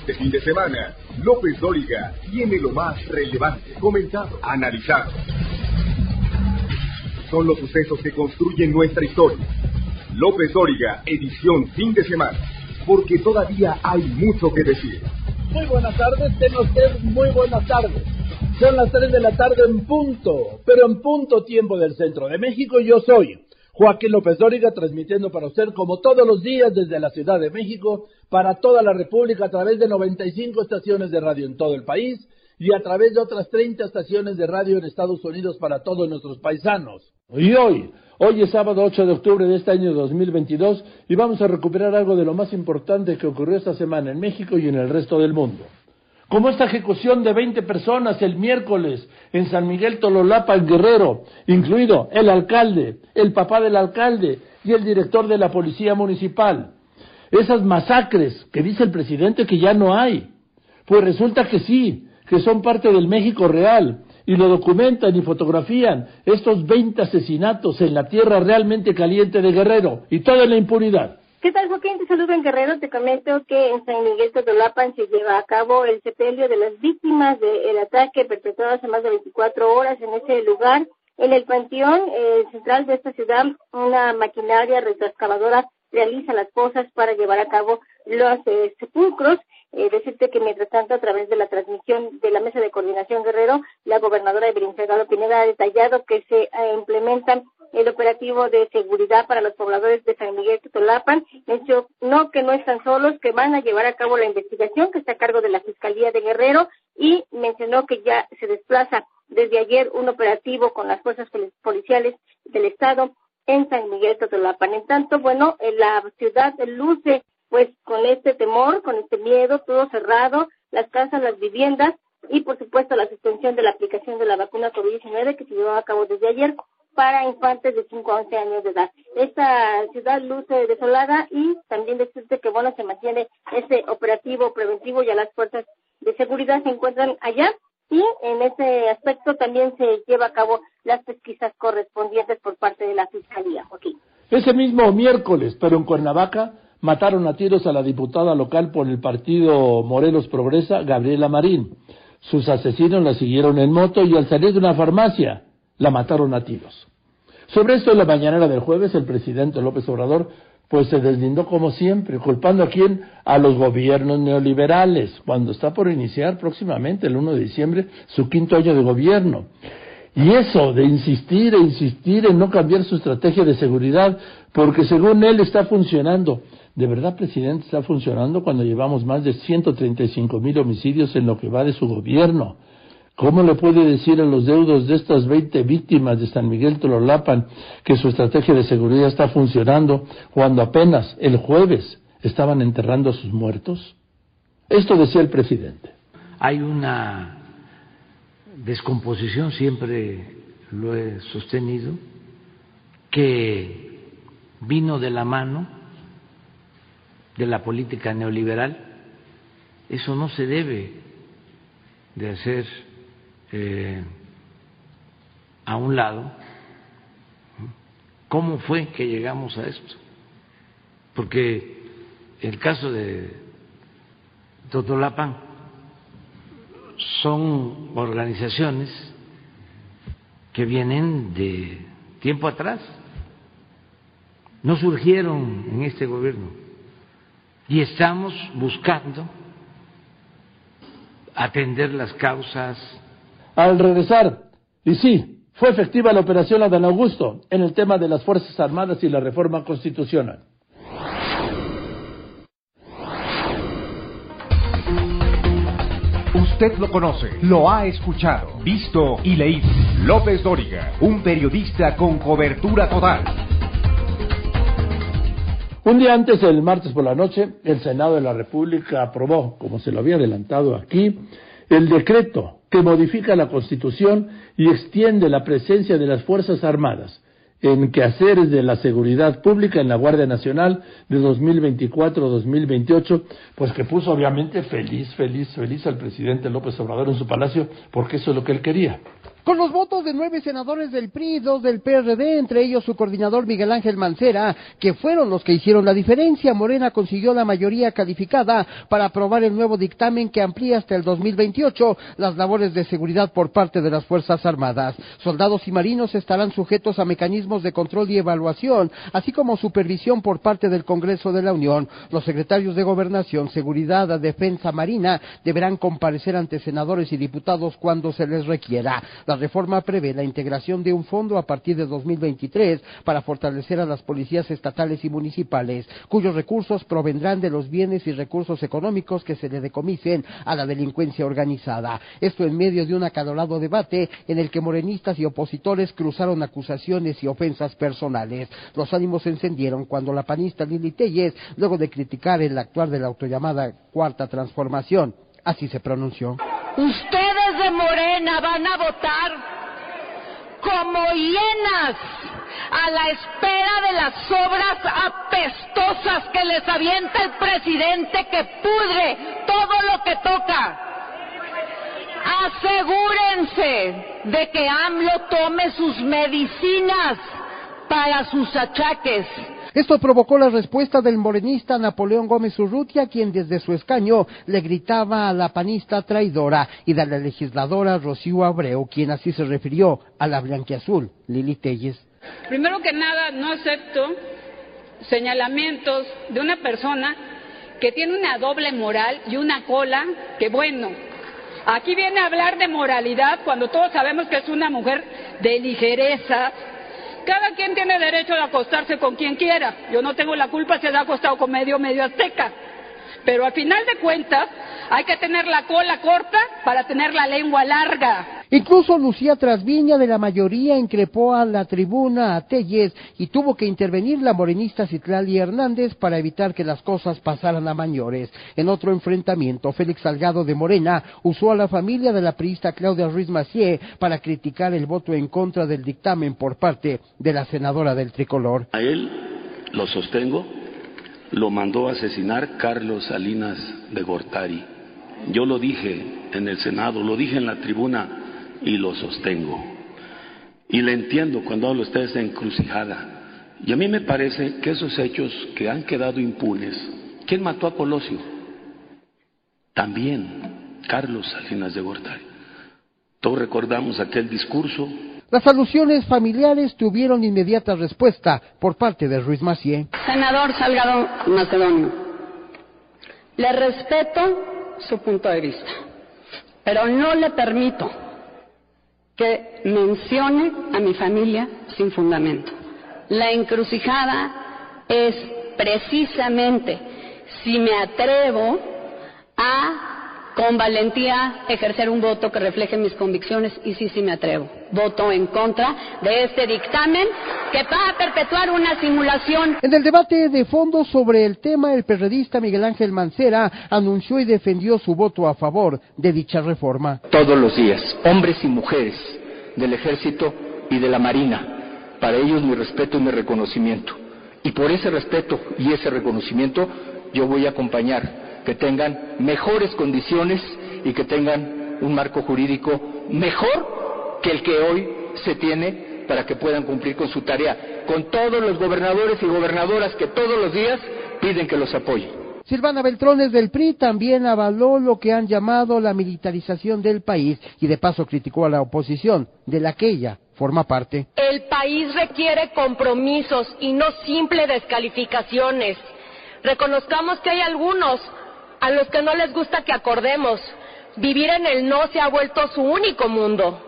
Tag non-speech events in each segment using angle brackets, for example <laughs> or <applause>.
Este fin de semana, López Dóriga tiene lo más relevante, comentado, analizado. Son los sucesos que construyen nuestra historia. López Dóriga, edición fin de semana, porque todavía hay mucho que decir. Muy buenas tardes, tengan ustedes muy buenas tardes. Son las 3 de la tarde en punto, pero en punto tiempo del centro de México. Yo soy Joaquín López Dóriga, transmitiendo para usted como todos los días desde la Ciudad de México, para toda la República, a través de 95 estaciones de radio en todo el país y a través de otras 30 estaciones de radio en Estados Unidos para todos nuestros paisanos. Y hoy, hoy es sábado 8 de octubre de este año 2022 y vamos a recuperar algo de lo más importante que ocurrió esta semana en México y en el resto del mundo como esta ejecución de 20 personas el miércoles en San Miguel Tololapa, en Guerrero, incluido el alcalde, el papá del alcalde y el director de la policía municipal. Esas masacres que dice el presidente que ya no hay. Pues resulta que sí, que son parte del México real y lo documentan y fotografían estos 20 asesinatos en la tierra realmente caliente de Guerrero y toda la impunidad. ¿Qué tal, Joaquín? Te saludo en Guerrero. Te comento que en San Miguel Totolapan se lleva a cabo el sepelio de las víctimas del ataque perpetrado hace más de 24 horas en ese lugar. En el panteón eh, central de esta ciudad, una maquinaria retroexcavadora realiza las cosas para llevar a cabo los eh, sepulcros. Eh, decirte que mientras tanto, a través de la transmisión de la Mesa de Coordinación Guerrero, la gobernadora Evelyn Salgado Pineda ha detallado que se eh, implementan el operativo de seguridad para los pobladores de San Miguel Totolapan. no que no están solos, que van a llevar a cabo la investigación que está a cargo de la Fiscalía de Guerrero y mencionó que ya se desplaza desde ayer un operativo con las fuerzas policiales del Estado en San Miguel Totolapan. En tanto, bueno, en la ciudad luce pues con este temor, con este miedo, todo cerrado, las casas, las viviendas y por supuesto la suspensión de la aplicación de la vacuna COVID-19 que se llevó a cabo desde ayer para infantes de 5 a 11 años de edad. Esta ciudad luce desolada y también decirte que, bueno, se mantiene ese operativo preventivo, ya las fuerzas de seguridad se encuentran allá y en ese aspecto también se lleva a cabo las pesquisas correspondientes por parte de la Fiscalía, Joaquín. Ese mismo miércoles, pero en Cuernavaca, mataron a tiros a la diputada local por el partido Morelos Progresa, Gabriela Marín. Sus asesinos la siguieron en moto y al salir de una farmacia la mataron a tiros. Sobre esto en la mañanera del jueves, el presidente López Obrador pues se deslindó como siempre, culpando a quién? A los gobiernos neoliberales, cuando está por iniciar próximamente, el 1 de diciembre, su quinto año de gobierno. Y eso de insistir e insistir en no cambiar su estrategia de seguridad, porque según él está funcionando. ¿De verdad, presidente, está funcionando cuando llevamos más de 135 mil homicidios en lo que va de su gobierno? ¿Cómo le puede decir a los deudos de estas 20 víctimas de San Miguel Tololapan que su estrategia de seguridad está funcionando cuando apenas el jueves estaban enterrando a sus muertos? Esto decía el presidente. Hay una descomposición, siempre lo he sostenido, que vino de la mano de la política neoliberal. Eso no se debe de hacer eh, a un lado, ¿cómo fue que llegamos a esto? Porque el caso de Totolapan son organizaciones que vienen de tiempo atrás, no surgieron en este gobierno y estamos buscando atender las causas al regresar. Y sí, fue efectiva la operación Adán Augusto en el tema de las Fuerzas Armadas y la reforma constitucional. Usted lo conoce, lo ha escuchado, visto y leído. López Dóriga, un periodista con cobertura total. Un día antes, el martes por la noche, el Senado de la República aprobó, como se lo había adelantado aquí, el decreto que modifica la Constitución y extiende la presencia de las Fuerzas Armadas en quehaceres de la seguridad pública en la Guardia Nacional de 2024-2028, pues que puso obviamente feliz, feliz, feliz al presidente López Obrador en su palacio, porque eso es lo que él quería. Con los votos de nueve senadores del PRI, dos del PRD, entre ellos su coordinador Miguel Ángel Mancera, que fueron los que hicieron la diferencia, Morena consiguió la mayoría calificada para aprobar el nuevo dictamen que amplía hasta el 2028 las labores de seguridad por parte de las Fuerzas Armadas. Soldados y marinos estarán sujetos a mecanismos de control y evaluación, así como supervisión por parte del Congreso de la Unión. Los secretarios de Gobernación, Seguridad, Defensa Marina deberán comparecer ante senadores y diputados cuando se les requiera. Reforma prevé la integración de un fondo a partir de 2023 para fortalecer a las policías estatales y municipales, cuyos recursos provendrán de los bienes y recursos económicos que se le decomisen a la delincuencia organizada. Esto en medio de un acalorado debate en el que morenistas y opositores cruzaron acusaciones y ofensas personales. Los ánimos se encendieron cuando la panista Lili Telles, luego de criticar el actuar de la autollamada Cuarta Transformación, así se pronunció. Ustedes de Morena van a votar como hienas a la espera de las obras apestosas que les avienta el presidente que pudre todo lo que toca. Asegúrense de que AMLO tome sus medicinas para sus achaques. Esto provocó la respuesta del morenista Napoleón Gómez Urrutia, quien desde su escaño le gritaba a la panista traidora, y de la legisladora Rocío Abreu, quien así se refirió a la blanquiazul, Lili Telles. Primero que nada, no acepto señalamientos de una persona que tiene una doble moral y una cola que, bueno, aquí viene a hablar de moralidad cuando todos sabemos que es una mujer de ligereza, cada quien tiene derecho de acostarse con quien quiera. Yo no tengo la culpa si se ha acostado con medio medio azteca. Pero al final de cuentas hay que tener la cola corta para tener la lengua larga. Incluso Lucía Trasviña de la mayoría increpó a la tribuna a Telles y tuvo que intervenir la morenista Citlali Hernández para evitar que las cosas pasaran a mayores. En otro enfrentamiento, Félix Salgado de Morena usó a la familia de la priista Claudia Ruiz Macié para criticar el voto en contra del dictamen por parte de la senadora del tricolor. A él lo sostengo, lo mandó a asesinar Carlos Salinas de Gortari. Yo lo dije en el Senado, lo dije en la tribuna y lo sostengo. Y le entiendo cuando hablo ustedes de encrucijada. Y a mí me parece que esos hechos que han quedado impunes, ¿quién mató a Colosio? También Carlos Salinas de Gortari. Todos recordamos aquel discurso. Las alusiones familiares tuvieron inmediata respuesta por parte de Ruiz Macié. Senador Salgado Macedonio, le respeto su punto de vista, pero no le permito que mencione a mi familia sin fundamento. La encrucijada es precisamente si me atrevo a con valentía ejercer un voto que refleje mis convicciones y sí, sí me atrevo. Voto en contra de este dictamen que va a perpetuar una simulación. En el debate de fondo sobre el tema, el periodista Miguel Ángel Mancera anunció y defendió su voto a favor de dicha reforma. Todos los días, hombres y mujeres del ejército y de la marina. Para ellos mi respeto y mi reconocimiento. Y por ese respeto y ese reconocimiento yo voy a acompañar que tengan mejores condiciones y que tengan un marco jurídico mejor que el que hoy se tiene para que puedan cumplir con su tarea, con todos los gobernadores y gobernadoras que todos los días piden que los apoyen. Silvana Beltrones del PRI también avaló lo que han llamado la militarización del país y de paso criticó a la oposición, de la que ella forma parte. El país requiere compromisos y no simple descalificaciones. Reconozcamos que hay algunos a los que no les gusta que acordemos. Vivir en el no se ha vuelto su único mundo.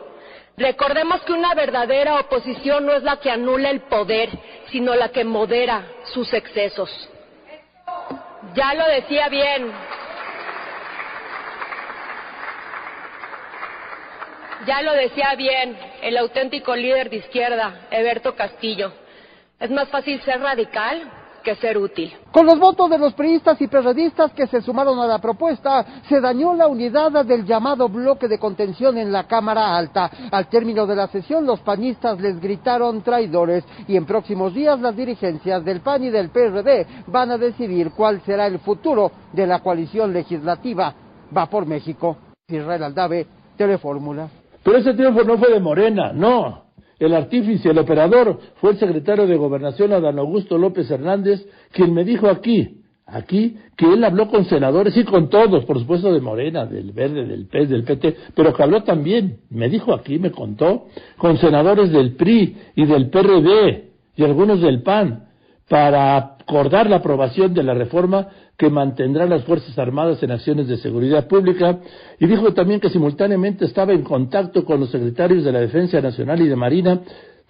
Recordemos que una verdadera oposición no es la que anula el poder, sino la que modera sus excesos. Ya lo decía bien. Ya lo decía bien el auténtico líder de izquierda, Eberto Castillo. Es más fácil ser radical que ser útil. Con los votos de los priistas y periodistas que se sumaron a la propuesta, se dañó la unidad del llamado bloque de contención en la Cámara Alta. Al término de la sesión, los panistas les gritaron traidores y en próximos días las dirigencias del PAN y del PRD van a decidir cuál será el futuro de la coalición legislativa. Va por México. Israel Aldave, Telefórmula. Pero ese triunfo no fue de Morena, no. El artífice, el operador, fue el secretario de Gobernación, Adán Augusto López Hernández, quien me dijo aquí, aquí, que él habló con senadores y con todos, por supuesto de Morena, del Verde, del PES, del PT, pero que habló también, me dijo aquí, me contó, con senadores del PRI y del PRD y algunos del PAN, para acordar la aprobación de la reforma que mantendrá las Fuerzas Armadas en acciones de seguridad pública y dijo también que simultáneamente estaba en contacto con los secretarios de la Defensa Nacional y de Marina,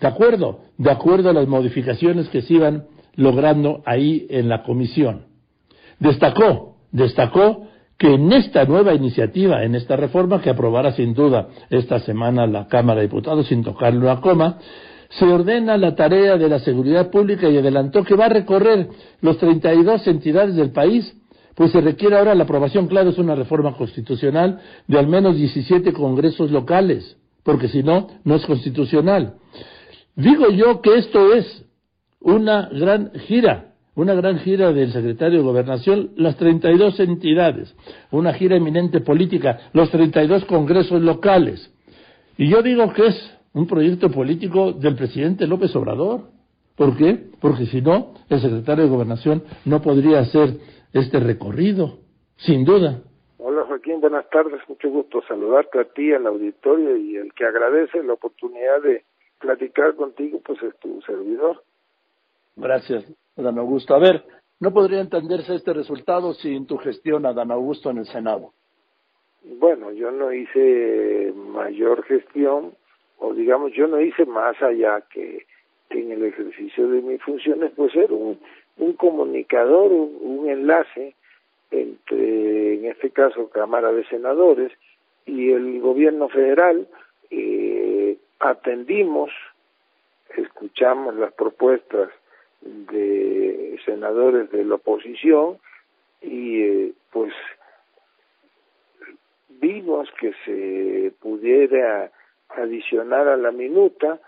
de acuerdo, de acuerdo a las modificaciones que se iban logrando ahí en la comisión. Destacó, destacó que en esta nueva iniciativa, en esta reforma que aprobará sin duda esta semana la Cámara de Diputados sin tocarlo a coma, se ordena la tarea de la seguridad pública y adelantó que va a recorrer los 32 entidades del país, pues se requiere ahora la aprobación, claro, es una reforma constitucional de al menos 17 congresos locales, porque si no, no es constitucional. Digo yo que esto es una gran gira, una gran gira del secretario de Gobernación, las 32 entidades, una gira eminente política, los 32 congresos locales. Y yo digo que es un proyecto político del presidente López Obrador. ¿Por qué? Porque si no, el secretario de Gobernación no podría hacer este recorrido, sin duda. Hola Joaquín, buenas tardes, mucho gusto saludarte a ti, al auditorio y el que agradece la oportunidad de platicar contigo, pues es tu servidor. Gracias, Adán Augusto. A ver, no podría entenderse este resultado sin tu gestión, Adán Augusto, en el Senado. Bueno, yo no hice mayor gestión, o digamos, yo no hice más allá que, en el ejercicio de mis funciones, pues ser un, un comunicador, un, enlace entre, en este caso, Cámara de Senadores y el gobierno federal. Eh, atendimos, escuchamos las propuestas de senadores de la oposición y eh, pues vimos que se pudiera adicionar a la minuta,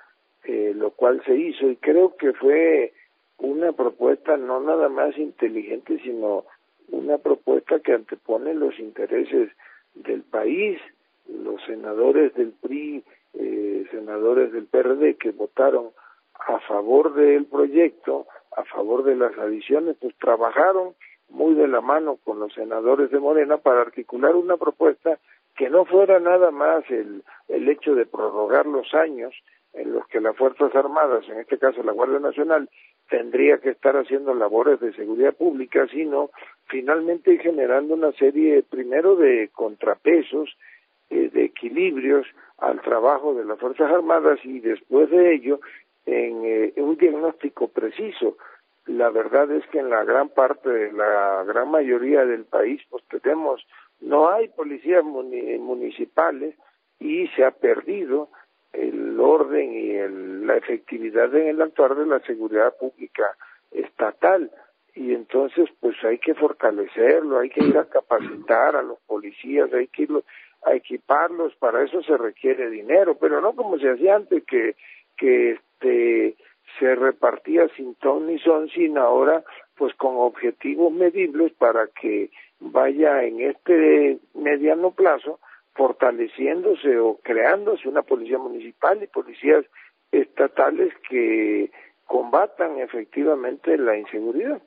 eh, lo cual se hizo y creo que fue una propuesta no nada más inteligente, sino una propuesta que antepone los intereses del país. Los senadores del PRI, eh, senadores del PRD que votaron a favor del proyecto, a favor de las adiciones, pues trabajaron muy de la mano con los senadores de Morena para articular una propuesta que no fuera nada más el, el hecho de prorrogar los años en los que las Fuerzas Armadas, en este caso la Guardia Nacional, tendría que estar haciendo labores de seguridad pública, sino finalmente generando una serie, primero, de contrapesos, eh, de equilibrios al trabajo de las Fuerzas Armadas y después de ello en eh, un diagnóstico preciso. La verdad es que en la gran parte, la gran mayoría del país, pues tenemos no hay policías municipales y se ha perdido el orden y la efectividad en el actuar de la seguridad pública estatal. Y entonces pues hay que fortalecerlo, hay que ir a <clears throat> capacitar a los policías, hay que ir a equiparlos, para eso se requiere dinero, pero no como se hacía antes que que este se repartía sin ton ni son, sino ahora pues con objetivos medibles para que vaya en este mediano plazo fortaleciéndose o creándose una policía municipal y policías estatales que combatan efectivamente la inseguridad.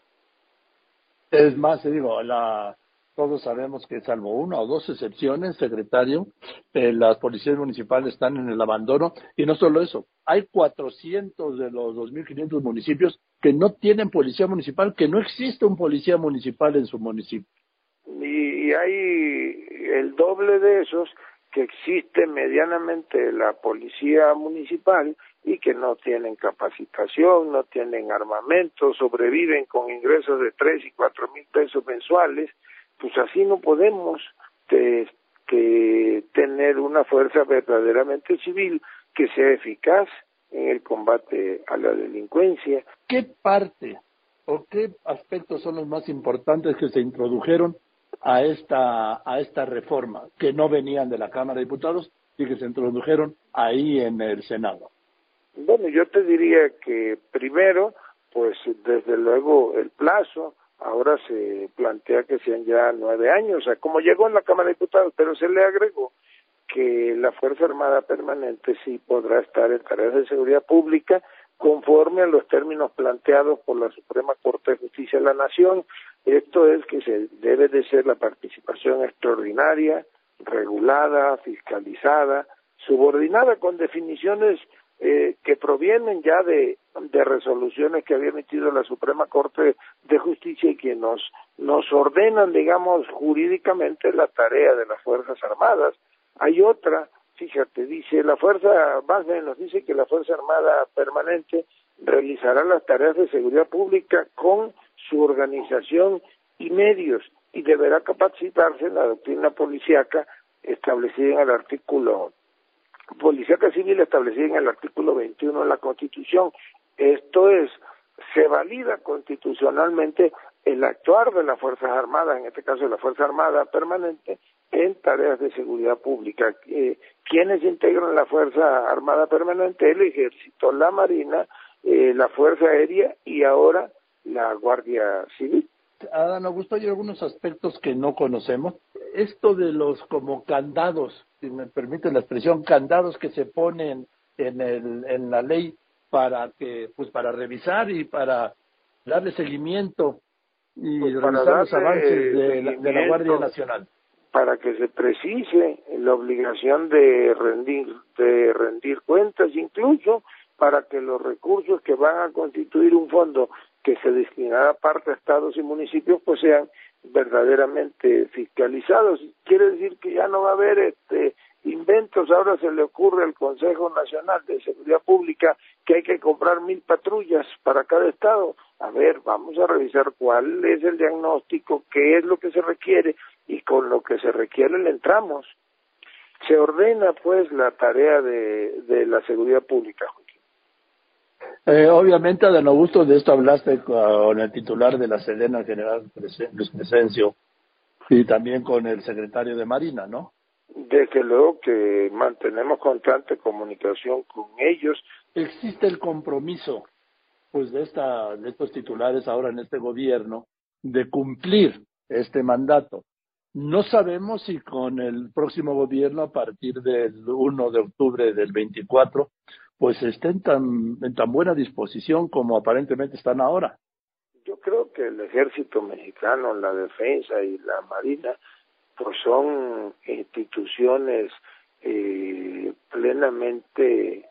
Es más, digo, la, todos sabemos que salvo una o dos excepciones, secretario, eh, las policías municipales están en el abandono. Y no solo eso, hay 400 de los 2.500 municipios que no tienen policía municipal, que no existe un policía municipal en su municipio. Y, hay el doble de esos que existe medianamente la policía municipal y que no tienen capacitación, no tienen armamento, sobreviven con ingresos de tres y cuatro mil pesos mensuales, pues así no podemos que tener una fuerza verdaderamente civil que sea eficaz en el combate a la delincuencia. ¿Qué parte o qué aspectos son los más importantes que se introdujeron a esta, a esta reforma que no venían de la Cámara de Diputados y que se introdujeron ahí en el Senado? Bueno, yo te diría que primero, pues desde luego el plazo, ahora se plantea que sean ya nueve años, o sea, como llegó en la Cámara de Diputados, pero se le agregó que la Fuerza Armada Permanente sí podrá estar en tareas de seguridad pública conforme a los términos planteados por la Suprema Corte de Justicia de la Nación. Esto es que se debe de ser la participación extraordinaria, regulada, fiscalizada, subordinada con definiciones eh, que provienen ya de, resoluciones que había emitido la Suprema Corte de Justicia y que nos, nos ordenan, digamos, jurídicamente la tarea de las Fuerzas Armadas. Hay otra fíjate, dice la Fuerza, más nos dice que la Fuerza Armada Permanente realizará las tareas de seguridad pública con su organización y medios y deberá capacitarse en la doctrina policíaca establecida en el artículo policíaca civil establecida en el artículo 21 de la Constitución. Esto es, se valida constitucionalmente el actuar de las Fuerzas Armadas, en este caso la Fuerza Armada Permanente, en tareas de seguridad pública. Eh, ¿Quiénes integran la Fuerza Armada Permanente? El Ejército, la Marina, eh, la Fuerza Aérea y ahora la Guardia Civil. Adán Augusto, hay algunos aspectos que no conocemos. Esto de los como candados, si me permite la expresión, candados que se ponen en, el, en la ley para que, pues para revisar y para darle seguimiento y pues revisar los avances de la Guardia Nacional para que se precise la obligación de rendir, de rendir cuentas, incluso para que los recursos que van a constituir un fondo que se destinará parte a estados y municipios pues sean verdaderamente fiscalizados. Quiere decir que ya no va a haber este inventos, ahora se le ocurre al Consejo Nacional de Seguridad Pública que hay que comprar mil patrullas para cada estado. A ver, vamos a revisar cuál es el diagnóstico, qué es lo que se requiere y con lo que se requiere le entramos. Se ordena pues la tarea de, de la seguridad pública, eh, obviamente, Adán Augusto, de esto hablaste con el titular de la Sedena, general Luis Presencio, y también con el secretario de Marina, ¿no? Desde luego que mantenemos constante comunicación con ellos. Existe el compromiso, pues, de, esta, de estos titulares ahora en este gobierno de cumplir este mandato. No sabemos si con el próximo gobierno, a partir del 1 de octubre del 24, pues estén tan, en tan buena disposición como aparentemente están ahora. Yo creo que el ejército mexicano, la defensa y la marina, pues son instituciones eh, plenamente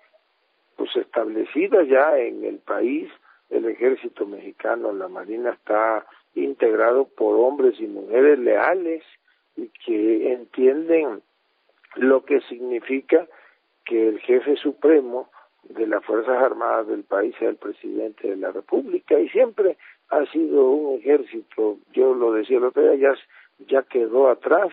pues establecidas ya en el país. El ejército mexicano, la marina está integrado por hombres y mujeres leales y que entienden lo que significa que el jefe supremo de las Fuerzas Armadas del país sea el presidente de la República y siempre ha sido un ejército, yo lo decía el otro día, ya, ya quedó atrás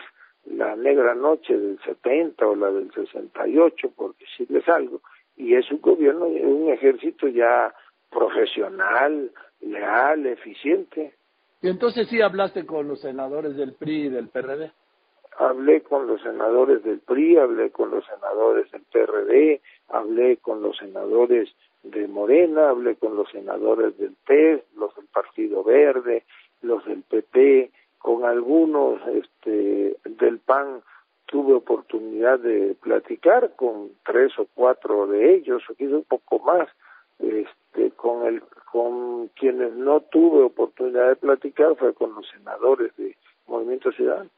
la negra noche del 70 o la del 68, por decirles algo, y es un gobierno, un ejército ya profesional, leal, eficiente. Y entonces sí hablaste con los senadores del PRI y del PRD. Hablé con los senadores del PRI, hablé con los senadores del PRD, hablé con los senadores de Morena, hablé con los senadores del PES, los del Partido Verde, los del PP, con algunos este, del PAN tuve oportunidad de platicar con tres o cuatro de ellos, o quizás un poco más, este, con el con quienes no tuve oportunidad de platicar fue con los senadores de Movimiento Ciudadano.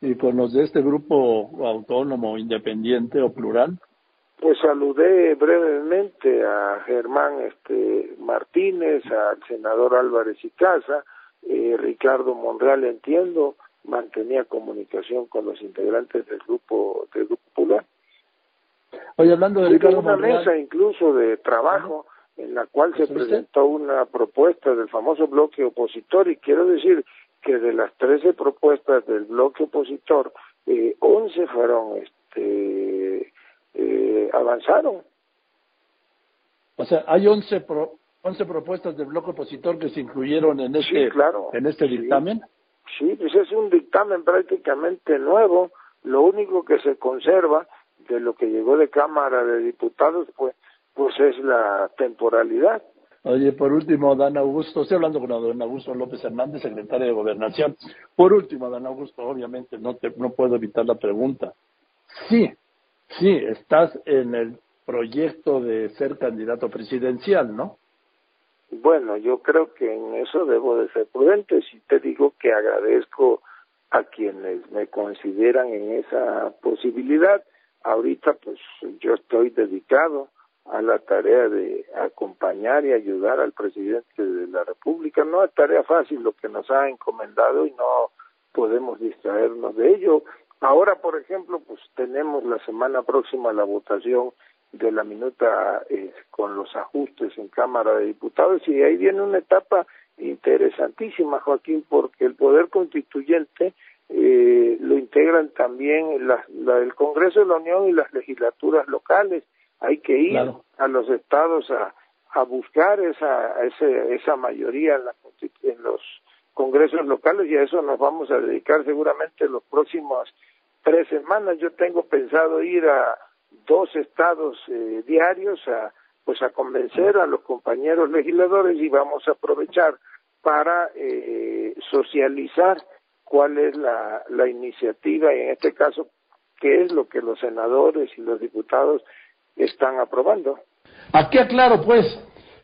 ¿Y con los de este grupo autónomo, independiente o plural? Pues saludé brevemente a Germán este, Martínez, al senador Álvarez y Casa, eh, Ricardo Monreal, entiendo, mantenía comunicación con los integrantes del grupo del grupo plural. Oye, hablando de Ricardo una mesa incluso de trabajo en la cual se presentó una propuesta del famoso bloque opositor y quiero decir que de las 13 propuestas del bloque opositor, eh, 11 fueron, este, eh, avanzaron. O sea, hay 11, pro, 11 propuestas del bloque opositor que se incluyeron en este, en este dictamen. Sí, pues es un dictamen prácticamente nuevo. Lo único que se conserva de lo que llegó de Cámara de Diputados, pues, pues es la temporalidad. Oye, por último, Dan Augusto, estoy hablando con Dan Augusto López Hernández, secretario de Gobernación. Por último, Dan Augusto, obviamente no, te, no puedo evitar la pregunta. sí, sí, estás en el proyecto de ser candidato presidencial, ¿no? Bueno, yo creo que en eso debo de ser prudente. Si te digo que agradezco a quienes me consideran en esa posibilidad. Ahorita pues yo estoy dedicado a la tarea de acompañar y ayudar al presidente de la República. No es tarea fácil lo que nos ha encomendado y no podemos distraernos de ello. Ahora, por ejemplo, pues tenemos la semana próxima la votación de la minuta eh, con los ajustes en Cámara de Diputados y ahí viene una etapa interesantísima, Joaquín, porque el Poder Constituyente eh, lo integran también la, la, el Congreso de la Unión y las legislaturas locales. Hay que ir a los estados a, a buscar esa, ese, esa mayoría en, la, en los congresos locales y a eso nos vamos a dedicar seguramente los próximos tres semanas. Yo tengo pensado ir a dos estados eh, diarios a pues a convencer a los compañeros legisladores y vamos a aprovechar para eh, socializar cuál es la, la iniciativa y en este caso qué es lo que los senadores y los diputados están aprobando. Aquí aclaro pues,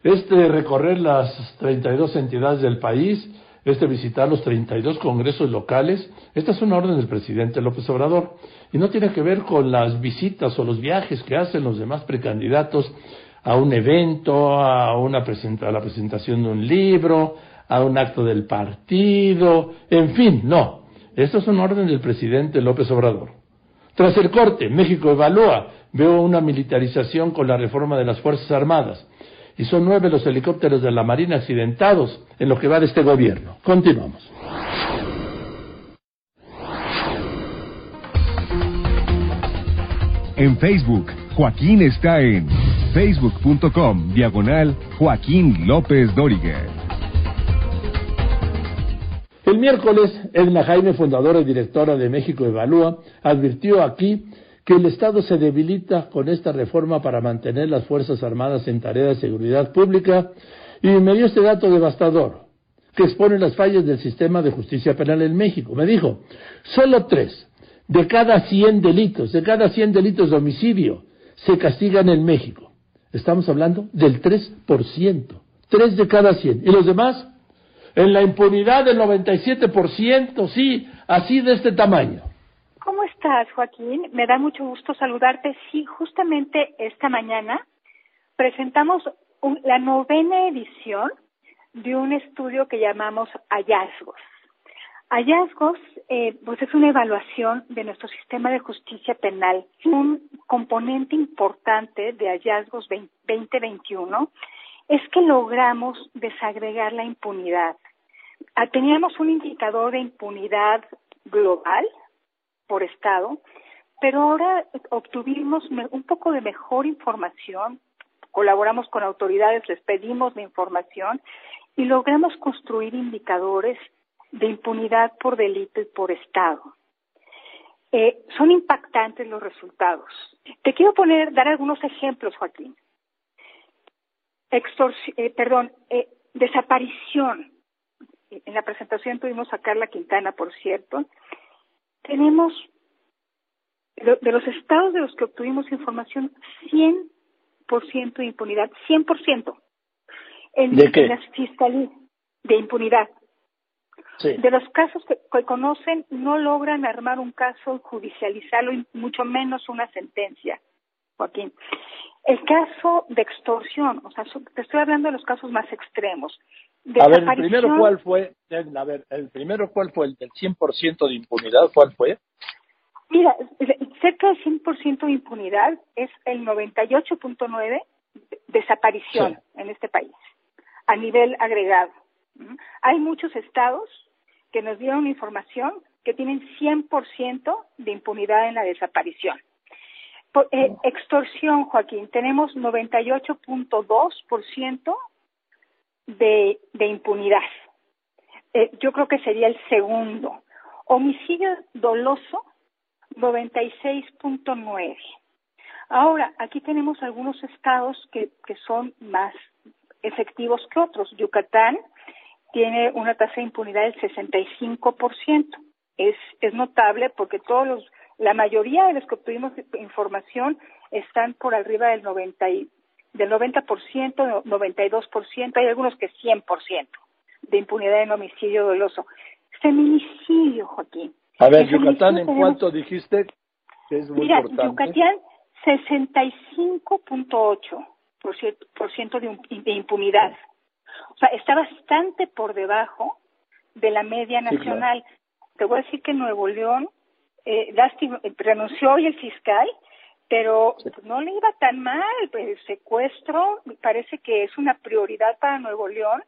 este recorrer las 32 entidades del país, este visitar los 32 congresos locales, esta es una orden del presidente López Obrador y no tiene que ver con las visitas o los viajes que hacen los demás precandidatos a un evento, a, una a la presentación de un libro, a un acto del partido, en fin, no. Esto es una orden del presidente López Obrador. Tras el corte, México evalúa, veo una militarización con la reforma de las Fuerzas Armadas y son nueve los helicópteros de la Marina accidentados en lo que va de este gobierno. Continuamos. En Facebook, Joaquín está en facebook.com diagonal Joaquín López Dóriga. El miércoles, Edna Jaime, fundadora y directora de México Evalúa, advirtió aquí que el Estado se debilita con esta reforma para mantener las Fuerzas Armadas en tarea de seguridad pública y me dio este dato devastador que expone las fallas del sistema de justicia penal en México. Me dijo, solo tres de cada cien delitos, de cada cien delitos de homicidio se castigan en México. Estamos hablando del 3%, tres de cada cien. ¿Y los demás? En la impunidad del 97%, sí, así de este tamaño. ¿Cómo estás, Joaquín? Me da mucho gusto saludarte. Sí, justamente esta mañana presentamos la novena edición de un estudio que llamamos Hallazgos. Hallazgos, eh, pues es una evaluación de nuestro sistema de justicia penal. Un componente importante de Hallazgos 2021 es que logramos desagregar la impunidad. Ah, teníamos un indicador de impunidad global por estado, pero ahora obtuvimos un poco de mejor información, colaboramos con autoridades, les pedimos la información y logramos construir indicadores de impunidad por delito y por estado. Eh, son impactantes los resultados. Te quiero poner, dar algunos ejemplos, Joaquín. Eh, perdón, eh, desaparición. En la presentación tuvimos a Carla Quintana, por cierto, tenemos de los estados de los que obtuvimos información 100% de impunidad, 100%. En, ¿De qué? las fiscalías de impunidad. De los casos que, conocen, no logran armar un caso, judicializarlo y mucho menos una sentencia, Joaquín. El caso de extorsión, o sea, te estoy hablando de los casos más extremos. A ver, el primero cuál fue, a ver, el primero cuál fue el del 100% de impunidad, ¿cuál fue? Mira, cerca del 100% de impunidad es el 98.9 desaparición en este país, a nivel agregado. Hay muchos estados que nos dieron información que tienen 100% de impunidad en la desaparición. Eh, extorsión, Joaquín, tenemos 98.2% de, de impunidad. Eh, yo creo que sería el segundo. Homicidio doloso, 96.9. Ahora, aquí tenemos algunos estados que, que son más efectivos que otros. Yucatán tiene una tasa de impunidad del 65%. Es, es notable porque todos los La mayoría de los que obtuvimos información están por arriba del 90 y, del 90%, 92%, hay algunos que 100% de impunidad en homicidio doloso. Feminicidio, Joaquín. A ver, Yucatán, ¿en cuánto dijiste que es muy Mira, importante? Yucatán, 65.8% por ciento de, de impunidad. O sea, está bastante por debajo de la media Sí, nacional. Te voy a decir que Nuevo León, eh, lástima, renunció hoy el fiscal, pero pues, no le iba tan mal. Pues, el secuestro parece que es una prioridad para Nuevo León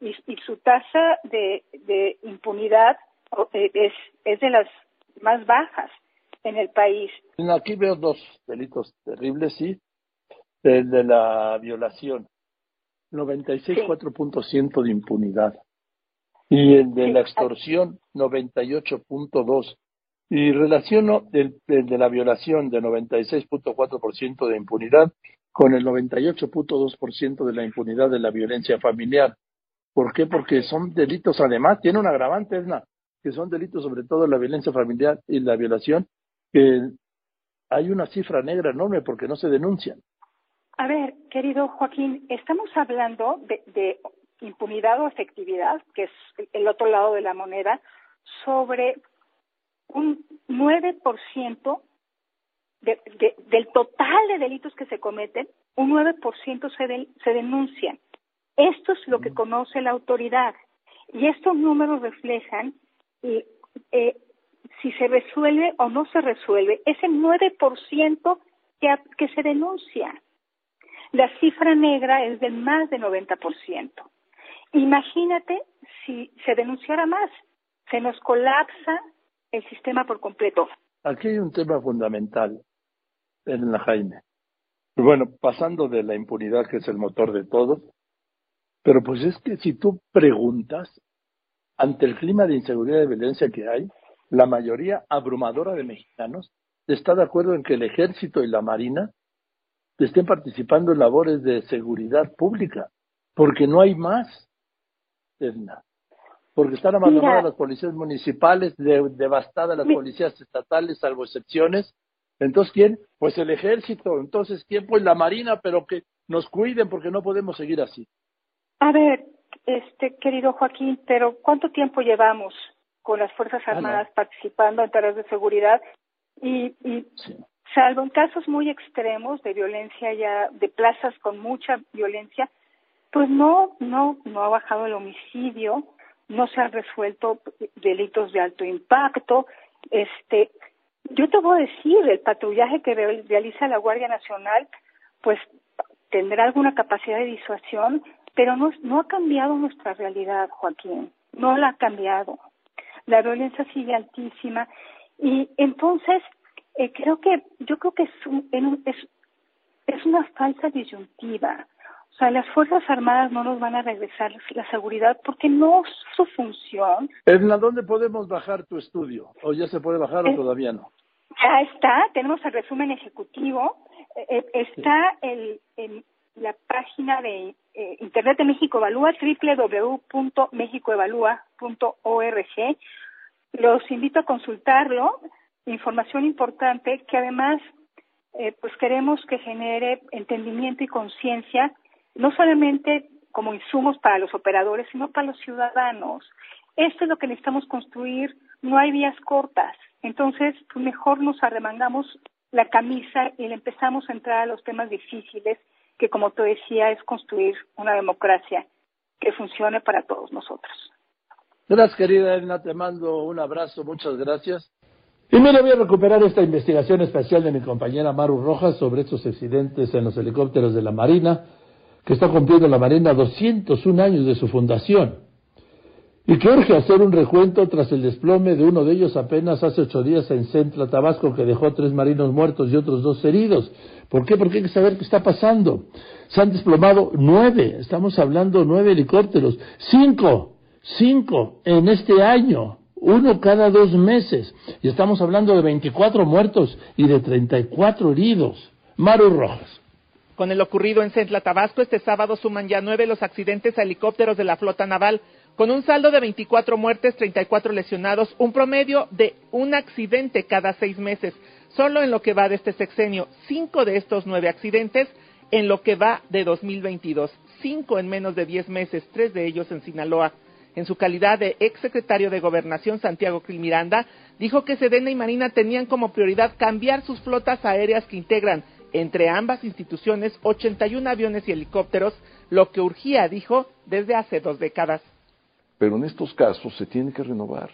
y, y su tasa de, de impunidad es, es de las más bajas en el país. Aquí veo dos delitos terribles, sí. El de la violación, 96,4% de impunidad. Y el de la extorsión, 98,2%. Y relaciono el, de la violación de 96,4% de impunidad con el 98,2% de la impunidad de la violencia familiar. ¿Por qué? Porque son delitos, además, tiene un agravante, Edna, que son delitos sobre todo la violencia familiar y la violación, que hay una cifra negra enorme porque no se denuncian. A ver, querido Joaquín, estamos hablando de, de impunidad o efectividad, que es el otro lado de la moneda, sobre un 9% de, de, del total de delitos que se cometen, un 9% se, de, se denuncian. Esto es lo que conoce la autoridad y estos números reflejan eh, eh, si se resuelve o no se resuelve ese 9% que, que se denuncia. La cifra negra es del más de 90%. Imagínate si se denunciara más, se nos colapsa el sistema por completo. Aquí hay un tema fundamental en la Jaime. Bueno, pasando de la impunidad, que es el motor de todo, pero pues es que si tú preguntas, ante el clima de inseguridad y violencia que hay, la mayoría abrumadora de mexicanos está de acuerdo en que el ejército y la marina estén participando en labores de seguridad pública, porque no hay más, Edna. Porque están abandonadas las policías municipales, de- devastadas las policías estatales, salvo excepciones. Entonces, ¿quién? Pues el ejército. Entonces, ¿quién? Pues la marina, pero que nos cuiden porque no podemos seguir así. A ver, este querido Joaquín, pero ¿cuánto tiempo llevamos con las Fuerzas Ah, no. Armadas participando en tareas de seguridad? Y, y salvo en casos muy extremos de violencia ya, de plazas con mucha violencia, pues no, no, no ha bajado el homicidio, no se han resuelto delitos de alto impacto. Este, yo te voy a decir, el patrullaje que re- realiza la Guardia Nacional, pues tendrá alguna capacidad de disuasión, pero no, no ha cambiado nuestra realidad, Joaquín, no la ha cambiado. La violencia sigue altísima y entonces eh, creo que yo creo que es, un- es una falsa disyuntiva. O sea, las Fuerzas Armadas no nos van a regresar la seguridad porque no es su función. Edna, ¿dónde podemos bajar tu estudio? ¿O ya se puede bajar o Eh, todavía no? Ya está, tenemos el resumen ejecutivo, eh, eh, está el, en la página de eh, Internet de México Evalúa, www.mexicoevalúa.org. Los invito a consultarlo, información importante que además eh, pues queremos que genere entendimiento y conciencia, no solamente como insumos para los operadores, sino para los ciudadanos. Esto es lo que necesitamos construir, no hay vías cortas. Entonces, pues mejor nos arremangamos la camisa y le empezamos a entrar a los temas difíciles, que como te decía, es construir una democracia que funcione para todos nosotros. Gracias, querida Edna, te mando un abrazo, muchas gracias. Y mire, voy a recuperar esta investigación especial de mi compañera Maru Rojas sobre estos accidentes en los helicópteros de la Marina, que está cumpliendo la Marina 201 años de su fundación, y que urge hacer un recuento tras el desplome de uno de ellos apenas hace ocho días en Centla, Tabasco, que dejó tres marinos muertos y otros dos heridos. ¿Por qué? Porque hay que saber qué está pasando. Se han desplomado nueve, estamos hablando nueve helicópteros, cinco, cinco en este año uno cada dos meses. Y estamos hablando de 24 muertos y de 34 heridos. Maru Rojas. Con el ocurrido en Centla, Tabasco, este sábado suman ya nueve los accidentes a helicópteros de la flota naval, Con un saldo de 24 muertes, 34 lesionados, un promedio de un accidente cada seis meses. Solo en lo que va de este sexenio, cinco de estos nueve accidentes en lo que va de 2022. Cinco en menos de diez meses, tres de ellos en Sinaloa. En su calidad de exsecretario de Gobernación, Santiago Krill Miranda, dijo que Sedena y Marina tenían como prioridad cambiar sus flotas aéreas que integran entre ambas instituciones 81 aviones y helicópteros, lo que urgía, dijo, desde hace dos décadas. Pero en estos casos se tiene que renovar,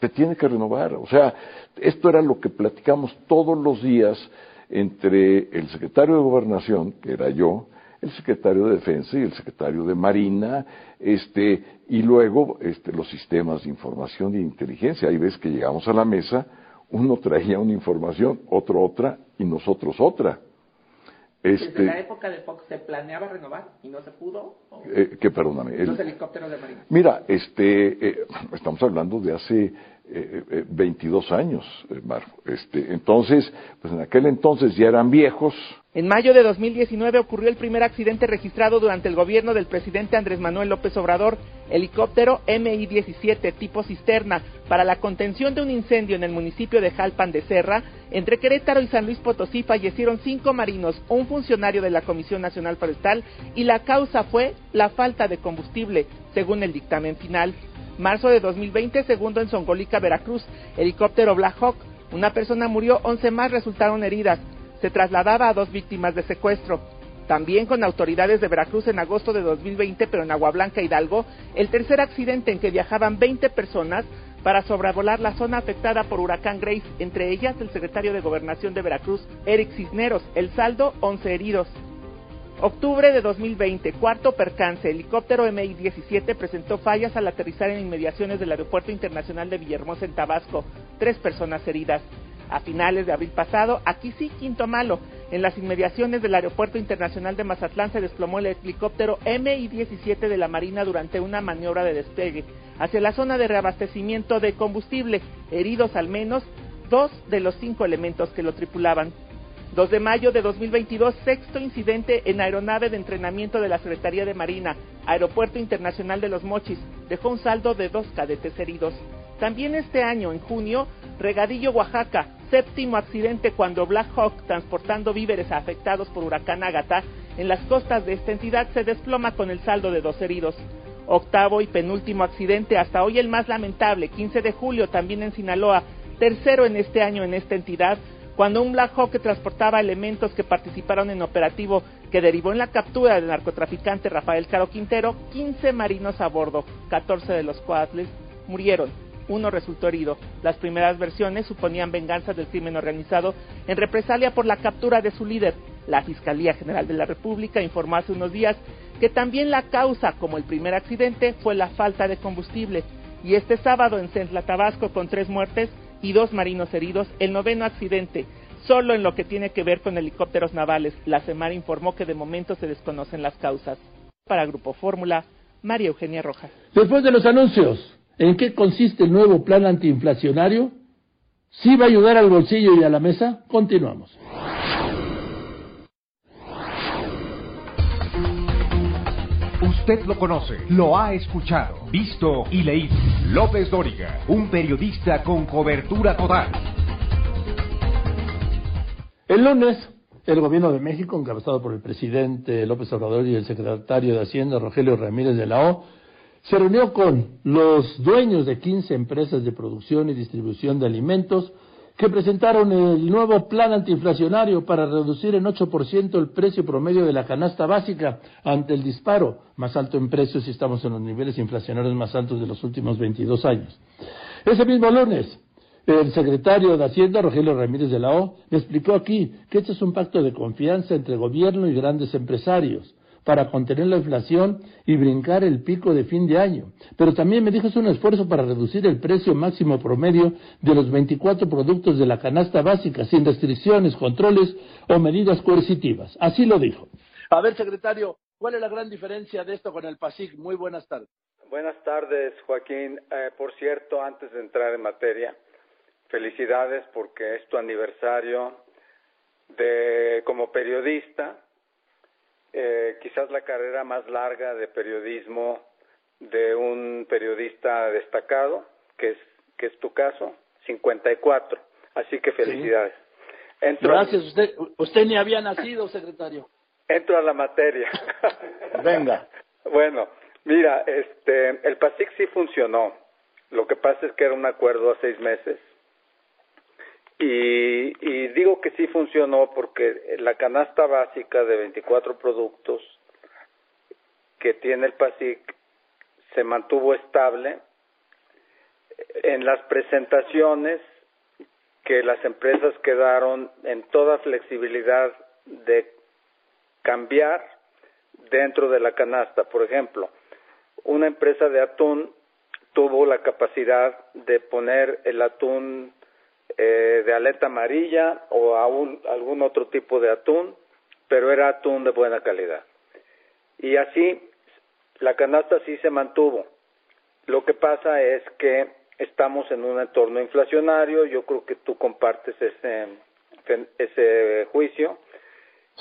se tiene que renovar. O sea, esto era lo que platicamos todos los días entre el secretario de Gobernación, que era yo, el secretario de Defensa y el secretario de Marina, este, y luego este, los sistemas de información y de inteligencia. Hay veces que llegamos a la mesa, uno traía una información, otro otra y nosotros otra. Este, Desde la época de Fox se planeaba renovar y no se pudo. Eh, que perdóname. los helicópteros de Marina. Mira, este, eh, estamos hablando de hace eh, 22 eh, años, eh, Este, entonces, pues en aquel entonces ya eran viejos. En mayo de 2019 ocurrió el primer accidente registrado durante el gobierno del presidente Andrés Manuel López Obrador, helicóptero MI-17 tipo cisterna para la contención de un incendio en el municipio de Jalpan de Serra. Entre Querétaro y San Luis Potosí fallecieron cinco marinos, un funcionario de la Comisión Nacional Forestal y la causa fue la falta de combustible, según el dictamen final. Marzo de 2020, segundo en Songolica, Veracruz, helicóptero Black Hawk. Una persona murió, 11 más resultaron heridas. Se trasladaba a dos víctimas de secuestro. También con autoridades de Veracruz en agosto de 2020, pero en Agua Blanca, Hidalgo, el tercer accidente en que viajaban 20 personas para sobrevolar la zona afectada por huracán Grace, entre ellas el secretario de Gobernación de Veracruz, Eric Cisneros. El saldo, 11 heridos. Octubre de 2020, cuarto percance, helicóptero MI-17 presentó fallas al aterrizar en inmediaciones del Aeropuerto Internacional de Villahermosa en Tabasco, tres personas heridas. A finales de abril pasado, aquí sí, quinto malo, en las inmediaciones del Aeropuerto Internacional de Mazatlán se desplomó el helicóptero MI-17 de la Marina durante una maniobra de despegue hacia la zona de reabastecimiento de combustible, heridos al menos dos de los cinco elementos que lo tripulaban. 2 de mayo de 2022, sexto incidente en aeronave de entrenamiento de la Secretaría de Marina, Aeropuerto Internacional de Los Mochis, dejó un saldo de dos cadetes heridos. También este año, en junio, Regadillo, Oaxaca, séptimo accidente cuando Black Hawk, transportando víveres afectados por huracán Ágata, en las costas de esta entidad se desploma con el saldo de dos heridos. Octavo y penúltimo accidente, hasta hoy el más lamentable, 15 de julio, también en Sinaloa, tercero en este año en esta entidad, cuando un Black Hawk que transportaba elementos que participaron en operativo que derivó en la captura del narcotraficante Rafael Caro Quintero, 15 marinos a bordo, 14 de los cuales murieron. Uno resultó herido. Las primeras versiones suponían venganza del crimen organizado en represalia por la captura de su líder. La Fiscalía General de la República informó hace unos días que también la causa, como el primer accidente, fue la falta de combustible. Y este sábado en Centla, Tabasco, con tres muertes, y dos marinos heridos, el noveno accidente. Solo en lo que tiene que ver con helicópteros navales, la Semar informó que de momento se desconocen las causas. Para Grupo Fórmula, María Eugenia Rojas. Después de los anuncios, ¿en qué consiste el nuevo plan antiinflacionario? ¿Sí va a ayudar al bolsillo y a la mesa? Continuamos. Usted lo conoce, lo ha escuchado, visto y leído. López Dóriga, un periodista con cobertura total. El lunes, el gobierno de México, encabezado por el presidente López Obrador y el secretario de Hacienda Rogelio Ramírez de la O, se reunió con los dueños de 15 empresas de producción y distribución de alimentos que presentaron el nuevo plan antiinflacionario para reducir en 8% el precio promedio de la canasta básica ante el disparo más alto en precios y estamos en los niveles inflacionarios más altos de los últimos 22 años. Ese mismo lunes, el secretario de Hacienda, Rogelio Ramírez de la O, explicó aquí que este es un pacto de confianza entre gobierno y grandes empresarios para contener la inflación y brincar el pico de fin de año. Pero también me dijo es un esfuerzo para reducir el precio máximo promedio de los 24 productos de la canasta básica sin restricciones, controles o medidas coercitivas. Así lo dijo. A ver, secretario, ¿cuál es la gran diferencia de esto con el PASIC? Muy buenas tardes. Buenas tardes, Joaquín. Eh, por cierto, antes de entrar en materia, felicidades porque es tu aniversario de como periodista eh, quizás la carrera más larga de periodismo de un periodista destacado, que es, que es tu caso, 54. Así que felicidades. Gracias, usted, usted ni había nacido, secretario. Entro a la materia. <laughs> Venga. bueno, mira, este, el PASIC sí funcionó. Lo que pasa es que era un acuerdo a seis meses. Y, y digo que sí funcionó porque la canasta básica de 24 productos que tiene el PASIC se mantuvo estable. En las presentaciones que las empresas quedaron en toda flexibilidad de cambiar dentro de la canasta. Por ejemplo, una empresa de atún tuvo la capacidad de poner el atún eh, de aleta amarilla o algún otro tipo de atún, pero era atún de buena calidad. Y así la canasta sí se mantuvo. Lo que pasa es que estamos en un entorno inflacionario, yo creo que tú compartes ese, ese juicio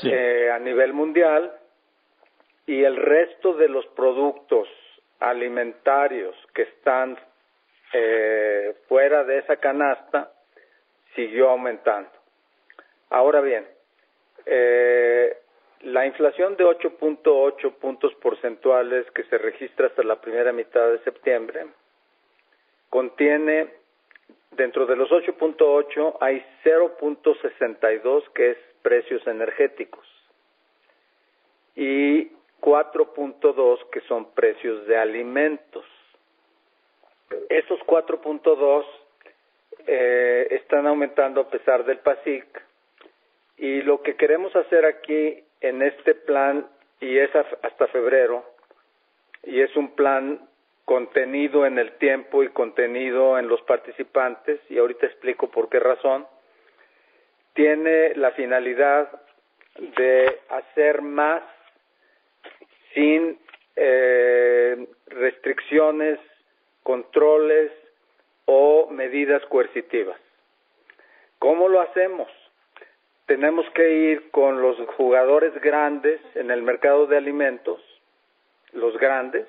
eh, a nivel mundial y el resto de los productos alimentarios que están eh, fuera de esa canasta siguió aumentando. Ahora bien, eh, la inflación de 8.8 puntos porcentuales que se registra hasta la primera mitad de septiembre contiene, dentro de los 8.8 hay 0.62 que es precios energéticos y 4.2 que son precios de alimentos. Esos 4.2 eh, están aumentando a pesar del PASIC. Y lo que queremos hacer aquí en este plan y es hasta febrero y es un plan contenido en el tiempo y contenido en los participantes, y ahorita explico por qué razón, tiene la finalidad de hacer más sin eh, restricciones, controles o medidas coercitivas. ¿Cómo lo hacemos? Tenemos que ir con los jugadores grandes en el mercado de alimentos, los grandes,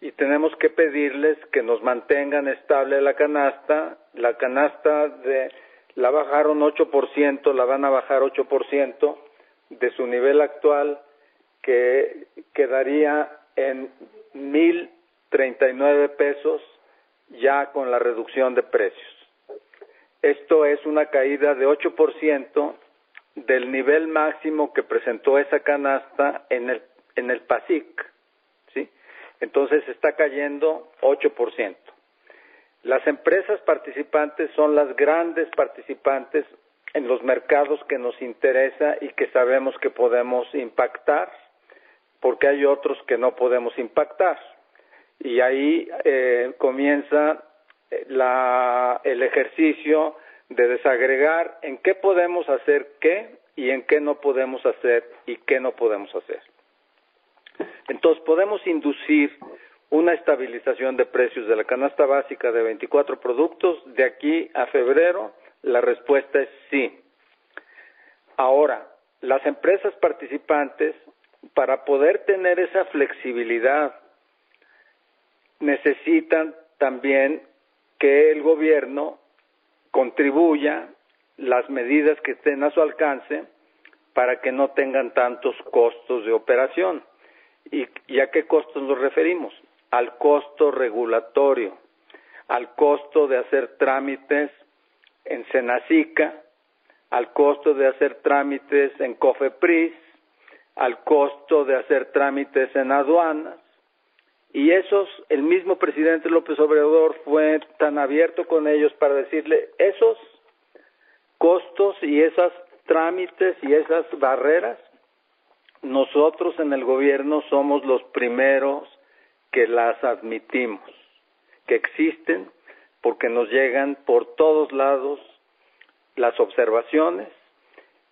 y tenemos que pedirles que nos mantengan estable la canasta. La canasta de, la bajaron 8%, la van a bajar 8% de su nivel actual, que quedaría en 1.039 pesos ya con la reducción de precios. Esto es una caída de 8% del nivel máximo que presentó esa canasta en el, en el PASIC entonces está cayendo 8%. Las empresas participantes son las grandes participantes en los mercados que nos interesa y que sabemos que podemos impactar, porque hay otros que no podemos impactar. Y ahí eh, comienza eh, la, el ejercicio de desagregar en qué podemos hacer qué y en qué no podemos hacer y qué no podemos hacer. Entonces, podemos inducir una estabilización de precios de la canasta básica de 24 productos de aquí a febrero. La respuesta es sí. Ahora, las empresas participantes, para poder tener esa flexibilidad, necesitan también que el gobierno contribuya las medidas que estén a su alcance para que no tengan tantos costos de operación. ¿Y, a qué costos nos referimos? Al costo regulatorio, al costo de hacer trámites en Senacica, al costo de hacer trámites en COFEPRIS, al costo de hacer trámites en aduanas. Y esos, el mismo presidente López Obrador fue tan abierto con ellos para decirle, esos costos y esos trámites y esas barreras nosotros en el gobierno somos los primeros que las admitimos, que existen porque nos llegan por todos lados las observaciones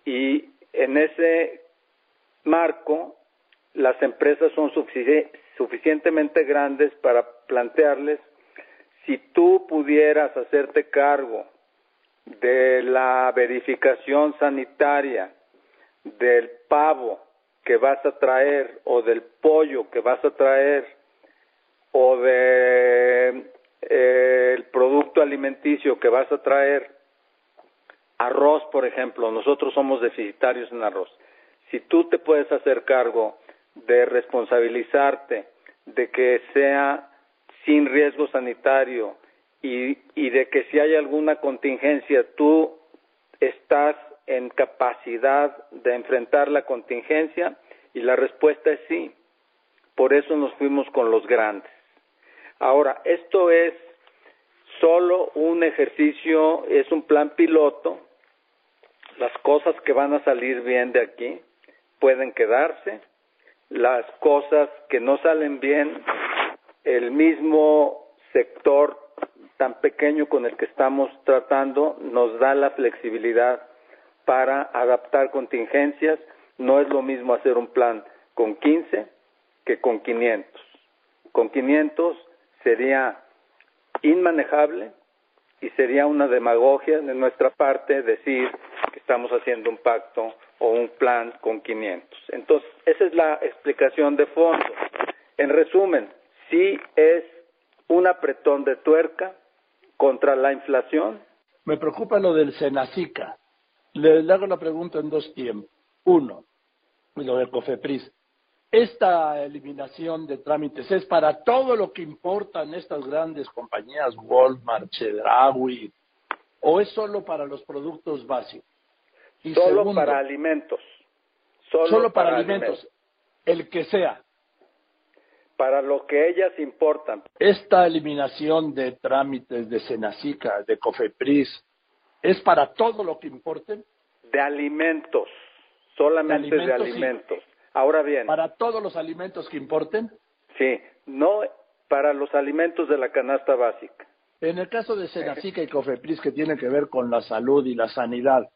y en ese marco las empresas son suficientemente grandes para plantearles si tú pudieras hacerte cargo de la verificación sanitaria del pavo que vas a traer o del pollo que vas a traer o de eh, producto alimenticio que vas a traer, arroz, por ejemplo, nosotros somos deficitarios en arroz. Si tú te puedes hacer cargo de responsabilizarte de que sea sin riesgo sanitario y, y de que si hay alguna contingencia tú estás en capacidad de enfrentar la contingencia y la respuesta es sí. Por eso nos fuimos con los grandes. Ahora, esto es solo un ejercicio, es un plan piloto. Las cosas que van a salir bien de aquí pueden quedarse. Las cosas que no salen bien, el mismo sector tan pequeño con el que estamos tratando nos da la flexibilidad para adaptar contingencias. No es lo mismo hacer un plan con 15 que con 500. Con 500 sería inmanejable y sería una demagogia de nuestra parte decir que estamos haciendo un pacto o un plan con 500. Entonces, esa es la explicación de fondo. En resumen, sí es un apretón de tuerca contra la inflación. Me preocupa lo del Senacica. Le, hago la pregunta en dos tiempos. Uno, lo del COFEPRIS. Esta eliminación de trámites es para todo lo que importan estas grandes compañías, Walmart, Chedraui, o es solo para los productos básicos? Solo para alimentos. Solo, para, alimentos, el que sea. Para lo que ellas importan. Esta eliminación de trámites de Senacica, de Cofepris, ¿es para todo lo que importen? De alimentos, solamente de alimentos. Ahora bien. ¿Para todos los alimentos que importen? Sí, no para los alimentos de la canasta básica. En el caso de Senacica y Cofepris, que tiene que ver con la salud y la sanidad,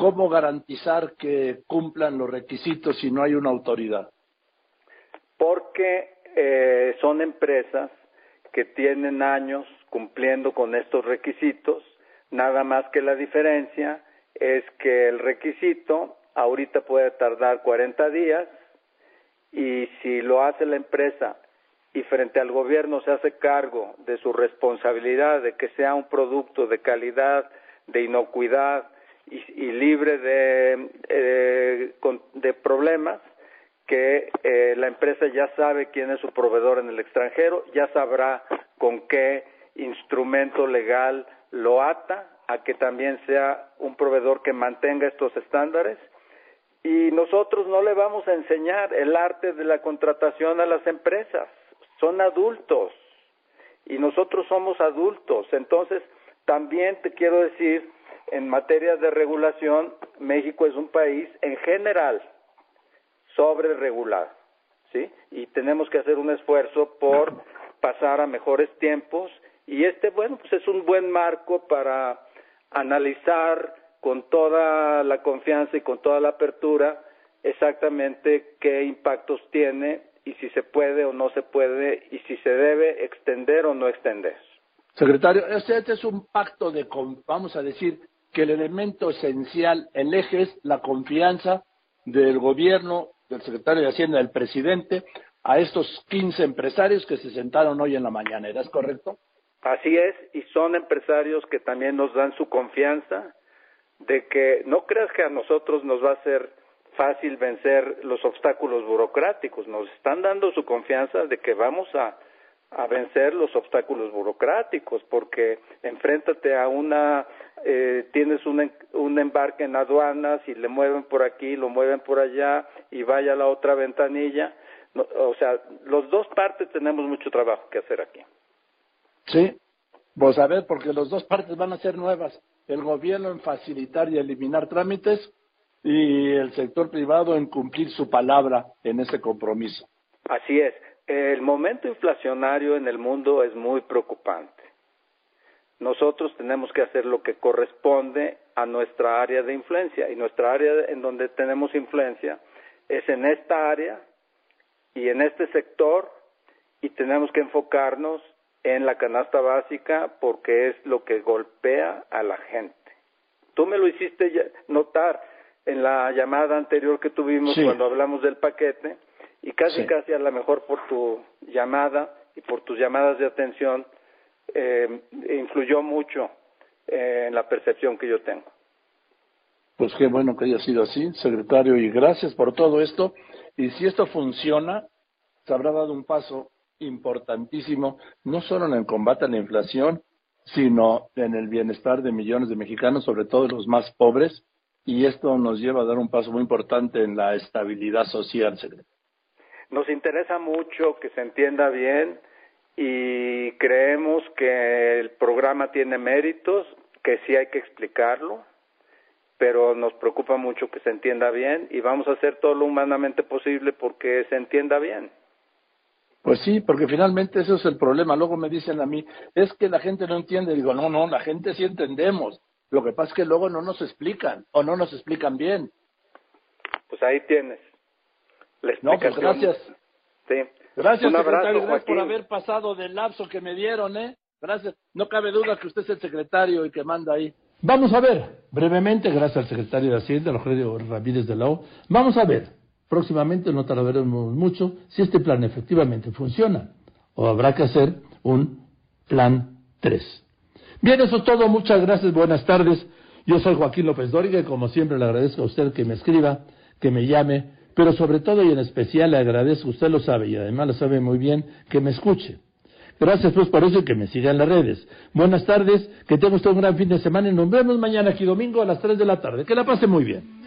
¿cómo garantizar que cumplan los requisitos si no hay una autoridad? Porque eh, son empresas que tienen años cumpliendo con estos requisitos, nada más que la diferencia es que el requisito ahorita puede tardar 40 días y si lo hace la empresa y frente al gobierno se hace cargo de su responsabilidad de que sea un producto de calidad, de inocuidad y, libre de, eh, de problemas, que eh, la empresa ya sabe quién es su proveedor en el extranjero, ya sabrá con qué instrumento legal lo ata a que también sea un proveedor que mantenga estos estándares y nosotros no le vamos a enseñar el arte de la contratación a las empresas. Son adultos y nosotros somos adultos. Entonces, también te quiero decir, en materia de regulación, México es un país en general sobre regulado, ¿sí? Y tenemos que hacer un esfuerzo por pasar a mejores tiempos y este, bueno, pues es un buen marco para analizar con toda la confianza y con toda la apertura exactamente qué impactos tiene y si se puede o no se puede y si se debe extender o no extender. Secretario, este es un pacto de, vamos a decir, que el elemento esencial, el eje es la confianza del gobierno, del secretario de Hacienda, del presidente, a estos 15 empresarios que se sentaron hoy en la mañanera, ¿es correcto? Así es, y son empresarios que también nos dan su confianza, de que no creas que a nosotros nos va a ser fácil vencer los obstáculos burocráticos, nos están dando su confianza de que vamos a, a vencer los obstáculos burocráticos, porque enfréntate a una, eh, tienes un, un embarque en aduanas y le mueven por aquí, lo mueven por allá y vaya a la otra ventanilla. o sea, los dos partes tenemos mucho trabajo que hacer aquí. Sí, pues a ver, porque los dos partes van a ser nuevas el gobierno en facilitar y eliminar trámites y el sector privado en cumplir su palabra en ese compromiso. Así es. El momento inflacionario en el mundo es muy preocupante. Nosotros tenemos que hacer lo que corresponde a nuestra área de influencia. Y nuestra área en donde tenemos influencia es en esta área y en este sector y tenemos que enfocarnos en la canasta básica porque es lo que golpea a la gente. Tú me lo hiciste notar en la llamada anterior que tuvimos cuando hablamos del paquete y casi casi a lo mejor por tu llamada y por tus llamadas de atención eh, influyó mucho eh, en la percepción que yo tengo. Pues qué bueno que haya sido así, secretario, y gracias por todo esto. Y si esto funciona, se habrá dado un paso importantísimo, no solo en el combate a la inflación, sino en el bienestar de millones de mexicanos, sobre todo los más pobres, y esto nos lleva a dar un paso muy importante en la estabilidad social, secretario. Nos interesa mucho que se entienda bien y creemos que el programa tiene méritos, que sí hay que explicarlo, pero nos preocupa mucho que se entienda bien y vamos a hacer todo lo humanamente posible porque se entienda bien. Pues sí, porque finalmente eso es el problema. Luego me dicen a mí, es que la gente no entiende. Digo, no, no, la gente sí entendemos. Lo que pasa es que luego no nos explican o no nos explican bien. Pues ahí tienes. La no, pues gracias. Sí. Gracias, secretario, gracias por haber pasado del lapso que me dieron, ¿eh? Gracias. No cabe duda que usted es el secretario y que manda ahí. Vamos a ver, brevemente, gracias al secretario de Hacienda, Rogelio Ramírez de la O, vamos a ver, próximamente no tardaremos mucho, si este plan efectivamente funciona, o habrá que hacer un plan 3. Bien, eso es todo, muchas gracias, buenas tardes. Yo soy Joaquín López Dóriga y como siempre le agradezco a usted que me escriba, que me llame, pero sobre todo y en especial le agradezco, usted lo sabe y además lo sabe muy bien, que me escuche. Gracias pues por eso y que me siga en las redes. Buenas tardes, que tenga usted un gran fin de semana y nos vemos mañana aquí domingo a las 3 de la tarde. Que la pase muy bien.